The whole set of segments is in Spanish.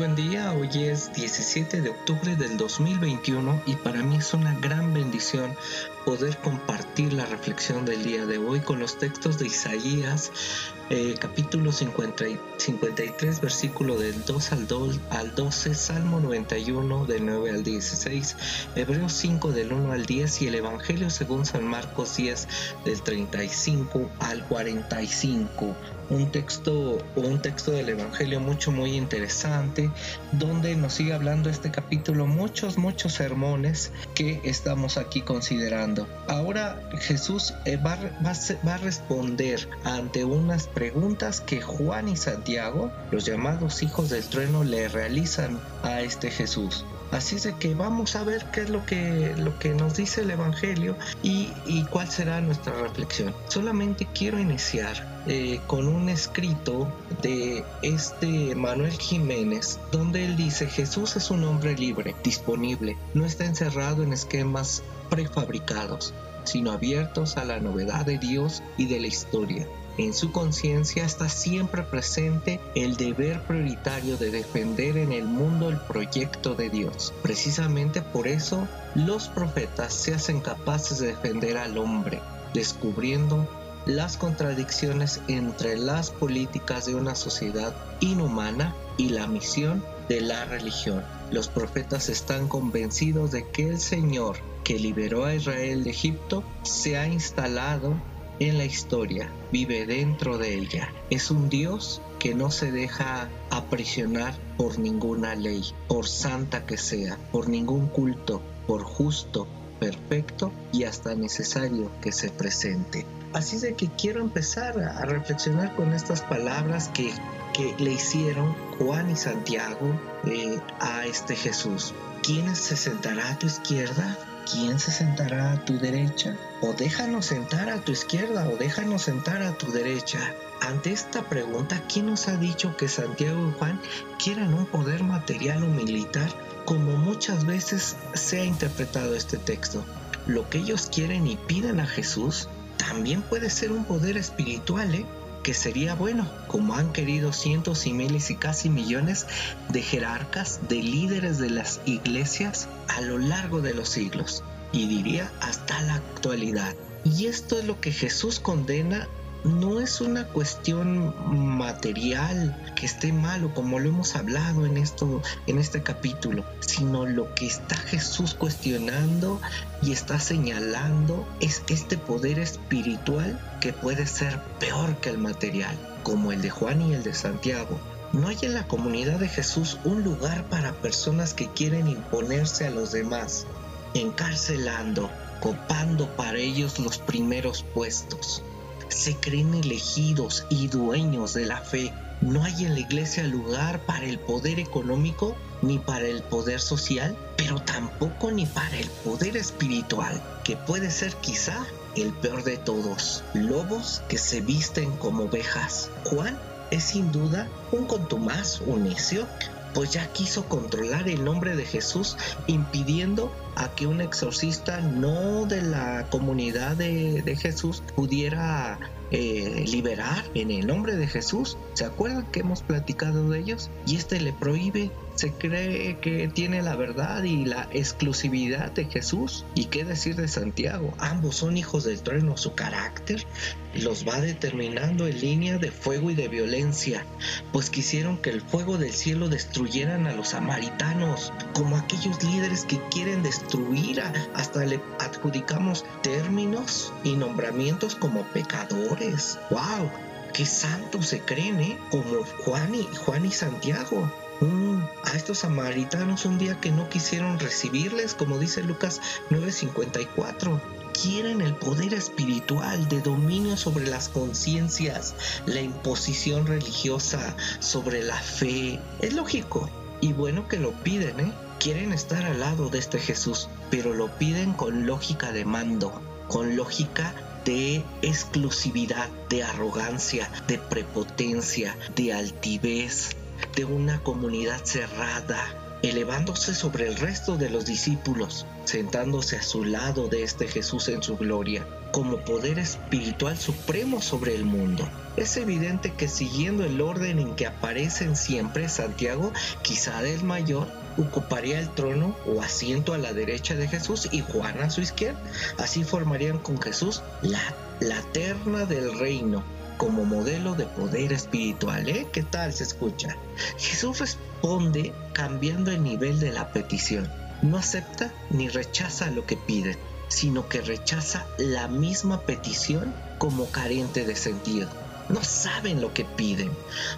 buen día, hoy es 17 de octubre del 2021 y para mí es una gran bendición poder compartir la reflexión del día de hoy con los textos de Isaías, eh, capítulo 50, 53, versículo del 2 al, 2 al 12, Salmo 91 del 9 al 16, Hebreos 5 del 1 al 10 y el Evangelio según San Marcos 10 del 35 al 45 un texto un texto del Evangelio mucho muy interesante donde nos sigue hablando este capítulo muchos muchos sermones que estamos aquí considerando. Ahora Jesús eh, va, va a responder ante unas preguntas que Juan y Santiago, los llamados hijos del trueno, le realizan a este Jesús. Así es de que vamos a ver qué es lo que, lo que nos dice el Evangelio y, cuál será nuestra reflexión. Solamente quiero iniciar eh, con un escrito de este Manuel Jiménez, donde él dice, Jesús es un hombre libre, disponible, no está encerrado en esquemas prefabricados, sino abiertos a la novedad de Dios y de la historia. En su conciencia está siempre presente el deber prioritario de defender en el mundo el proyecto de Dios. Precisamente por eso los profetas se hacen capaces de defender al hombre, descubriendo las contradicciones entre las políticas de una sociedad inhumana y la misión de la religión. Los profetas están convencidos de que el Señor que liberó a Israel de Egipto se ha instalado en la historia, vive dentro de ella. Es un Dios que no se deja aprisionar por ninguna ley, por santa que sea, por ningún culto, por justo, perfecto y hasta necesario que se presente. Así de que quiero empezar a reflexionar con estas palabras que, que le hicieron Juan y Santiago eh, a este Jesús. ¿Quién se sentará a tu izquierda? ¿Quién se sentará a tu derecha? O déjanos sentar a tu izquierda o déjanos sentar a tu derecha. Ante esta pregunta, ¿quién nos ha dicho que Santiago y Juan quieran un poder material o militar como muchas veces se ha interpretado este texto? Lo que ellos quieren y piden a Jesús también puede ser un poder espiritual, ¿eh? Que sería bueno, como han querido cientos y miles y casi millones de jerarcas, de líderes de las iglesias a lo largo de los siglos, y diría hasta la actualidad. Y esto es lo que Jesús condena no es una cuestión material que esté malo como lo hemos hablado en esto en este capítulo, sino lo que está Jesús cuestionando y está señalando es este poder espiritual que puede ser peor que el material, como el de Juan y el de Santiago. No hay en la comunidad de Jesús un lugar para personas que quieren imponerse a los demás, encarcelando, copando para ellos los primeros puestos se creen elegidos y dueños de la fe. No hay en la iglesia lugar para el poder económico ni para el poder social, pero tampoco ni para el poder espiritual, que puede ser quizá el peor de todos. Lobos que se visten como ovejas. Juan es sin duda un contumaz, un necio, pues ya quiso controlar el nombre de Jesús impidiendo a que un exorcista no de la comunidad de, Jesús pudiera eh, liberar en el nombre de Jesús. ¿Se acuerdan que hemos platicado de ellos? Y este le prohíbe se cree que tiene la verdad y la exclusividad de Jesús. ¿Y qué decir de Santiago? Ambos son hijos del trueno. Su carácter los va determinando en línea de fuego y de violencia, pues quisieron que el fuego del cielo destruyeran a los samaritanos, como aquellos líderes que quieren destruir, hasta le adjudicamos términos y nombramientos como pecadores. ¡Wow! ¡Qué santos se creen, eh! Como Juan y, Juan y Santiago. Mm, a estos samaritanos un día que no quisieron recibirles, como dice Lucas 9:54. Quieren el poder espiritual de dominio sobre las conciencias, la imposición religiosa sobre la fe. Es lógico y bueno que lo piden, ¿eh? Quieren estar al lado de este Jesús, pero lo piden con lógica de mando, con lógica de exclusividad, de arrogancia, de prepotencia, de altivez, de una comunidad cerrada, elevándose sobre el resto de los discípulos, sentándose a su lado de este Jesús en su gloria, como poder espiritual supremo sobre el mundo. Es evidente que siguiendo el orden en que aparecen siempre Santiago, quizá el mayor, ocuparía el trono o asiento a la derecha de Jesús y Juan a su izquierda. Así formarían con Jesús la, la terna del reino como modelo de poder espiritual. ¿eh? ¿Qué tal se escucha? Jesús responde cambiando el nivel de la petición. No acepta ni rechaza lo que piden, sino que rechaza la misma petición como carente de sentido. No saben lo que piden.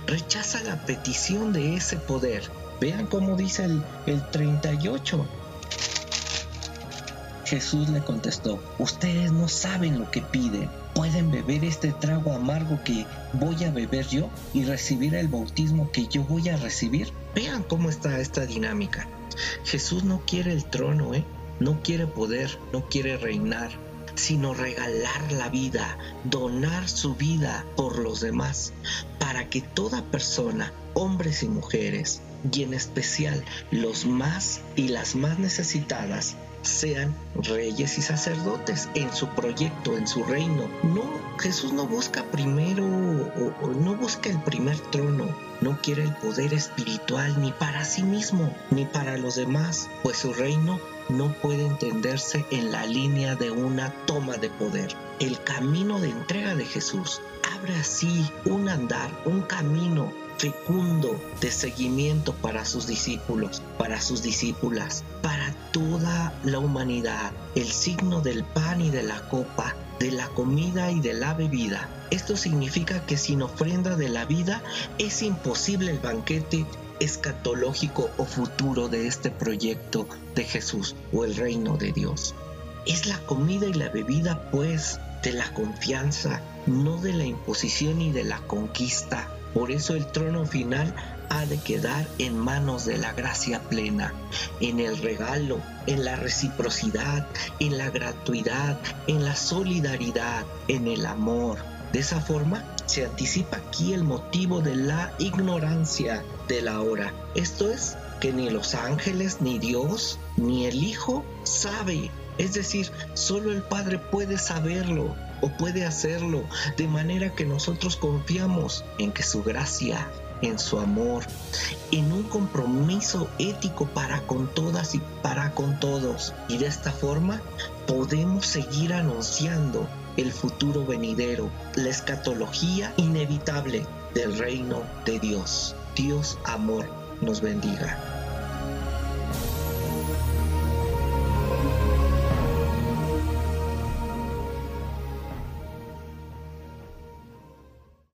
Rechaza la petición de ese poder. Vean cómo dice el, el 38. Jesús le contestó, ustedes no saben lo que piden. ¿Pueden beber este trago amargo que voy a beber yo y recibir el bautismo que yo voy a recibir? Vean cómo está esta dinámica. Jesús no quiere el trono, ¿eh? no quiere poder, no quiere reinar, sino regalar la vida, donar su vida por los demás, para que toda persona, hombres y mujeres, y en especial los más y las más necesitadas, sean reyes y sacerdotes en su proyecto, en su reino. No, Jesús no busca primero o, no busca el primer trono, no quiere el poder espiritual ni para sí mismo ni para los demás, pues su reino no puede entenderse en la línea de una toma de poder. El camino de entrega de Jesús abre así un andar, un camino fecundo de seguimiento para sus discípulos, para sus discípulas, para toda la humanidad. El signo del pan y de la copa, de la comida y de la bebida. Esto significa que sin ofrenda de la vida es imposible el banquete escatológico o futuro de este proyecto de Jesús o el reino de Dios. Es la comida y la bebida, pues, de la confianza, no de la imposición y de la conquista por eso el trono final ha de quedar en manos de la gracia plena, en el regalo, en la reciprocidad, en la gratuidad, en la solidaridad, en el amor. De esa forma se anticipa aquí el motivo de la ignorancia de la hora. Esto es que ni los ángeles, ni Dios, ni el Hijo sabe. Es decir, solo el Padre puede saberlo o puede hacerlo, de manera que nosotros confiamos en que su gracia, en su amor, en un compromiso ético para con todas y para con todos. Y de esta forma podemos seguir anunciando el futuro venidero, la escatología inevitable del reino de Dios. Dios amor nos bendiga.